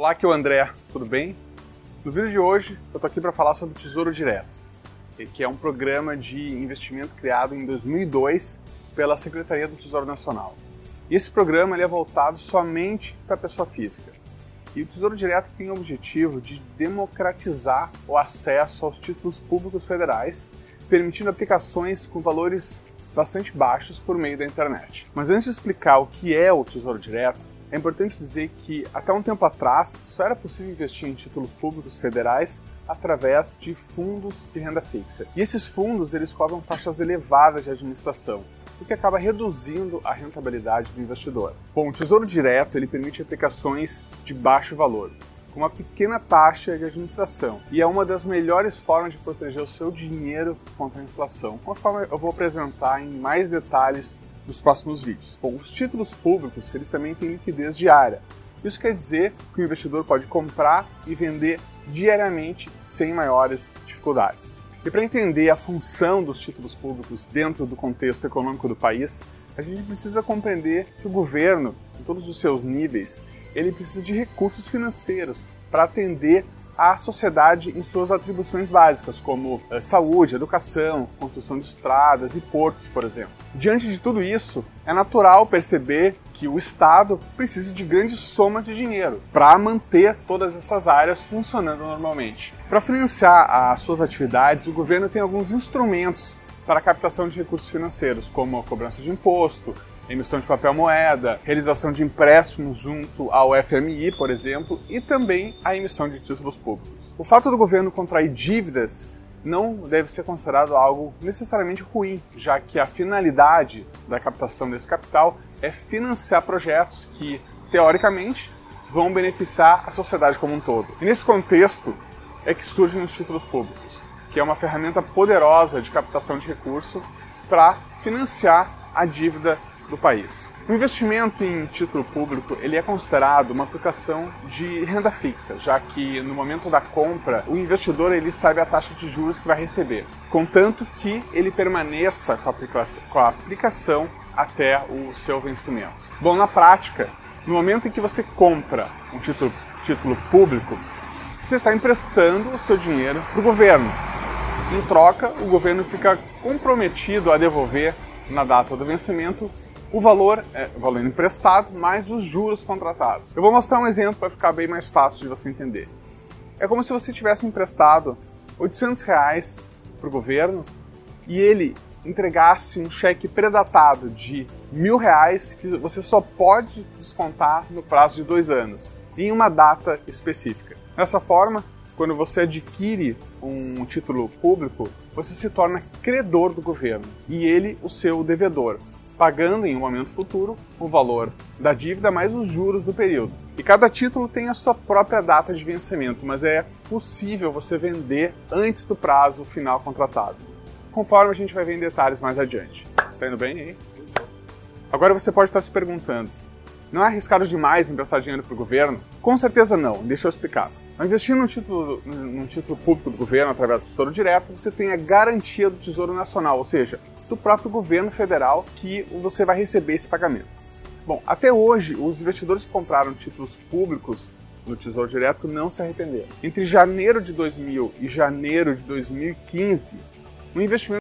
Olá, aqui é o André, tudo bem? No vídeo de hoje eu estou aqui para falar sobre o Tesouro Direto, que é um programa de investimento criado em 2002 pela Secretaria do Tesouro Nacional. E esse programa ele é voltado somente para a pessoa física. E o Tesouro Direto tem o objetivo de democratizar o acesso aos títulos públicos federais, permitindo aplicações com valores bastante baixos por meio da internet. Mas antes de explicar o que é o Tesouro Direto, é importante dizer que até um tempo atrás só era possível investir em títulos públicos federais através de fundos de renda fixa. E esses fundos eles cobram taxas elevadas de administração, o que acaba reduzindo a rentabilidade do investidor. Bom, o Tesouro Direto ele permite aplicações de baixo valor, com uma pequena taxa de administração, e é uma das melhores formas de proteger o seu dinheiro contra a inflação, conforme eu vou apresentar em mais detalhes nos próximos vídeos. Bom, os títulos públicos eles também têm liquidez diária. Isso quer dizer que o investidor pode comprar e vender diariamente sem maiores dificuldades. E para entender a função dos títulos públicos dentro do contexto econômico do país, a gente precisa compreender que o governo, em todos os seus níveis, ele precisa de recursos financeiros para atender à sociedade em suas atribuições básicas, como eh, saúde, educação, construção de estradas e portos, por exemplo. Diante de tudo isso, é natural perceber que o Estado precisa de grandes somas de dinheiro para manter todas essas áreas funcionando normalmente. Para financiar as suas atividades, o governo tem alguns instrumentos para a captação de recursos financeiros, como a cobrança de imposto, emissão de papel moeda, realização de empréstimos junto ao FMI, por exemplo, e também a emissão de títulos públicos. O fato do governo contrair dívidas não deve ser considerado algo necessariamente ruim, já que a finalidade da captação desse capital é financiar projetos que, teoricamente, vão beneficiar a sociedade como um todo. E nesse contexto é que surgem os títulos públicos, que é uma ferramenta poderosa de captação de recurso para financiar a dívida do país. O investimento em título público ele é considerado uma aplicação de renda fixa, já que no momento da compra o investidor ele sabe a taxa de juros que vai receber, contanto que ele permaneça com a aplicação, com a aplicação até o seu vencimento. Bom, na prática, no momento em que você compra um título, título público, você está emprestando o seu dinheiro para o governo. Em troca, o governo fica comprometido a devolver na data do vencimento o valor é o valor emprestado mais os juros contratados. Eu vou mostrar um exemplo para ficar bem mais fácil de você entender. É como se você tivesse emprestado 800 reais para o governo e ele entregasse um cheque predatado de mil reais que você só pode descontar no prazo de dois anos, em uma data específica. Dessa forma, quando você adquire um título público, você se torna credor do governo e ele o seu devedor pagando em um momento futuro o valor da dívida mais os juros do período. E cada título tem a sua própria data de vencimento, mas é possível você vender antes do prazo final contratado, conforme a gente vai ver em detalhes mais adiante. Tá indo bem aí? Agora você pode estar se perguntando: não é arriscado demais emprestar dinheiro para o governo? Com certeza não, deixa eu explicar. Ao investir num título, num título público do governo através do Tesouro Direto, você tem a garantia do Tesouro Nacional, ou seja, do próprio governo federal que você vai receber esse pagamento. Bom, até hoje, os investidores que compraram títulos públicos no Tesouro Direto não se arrependeram. Entre janeiro de 2000 e janeiro de 2015, o investimento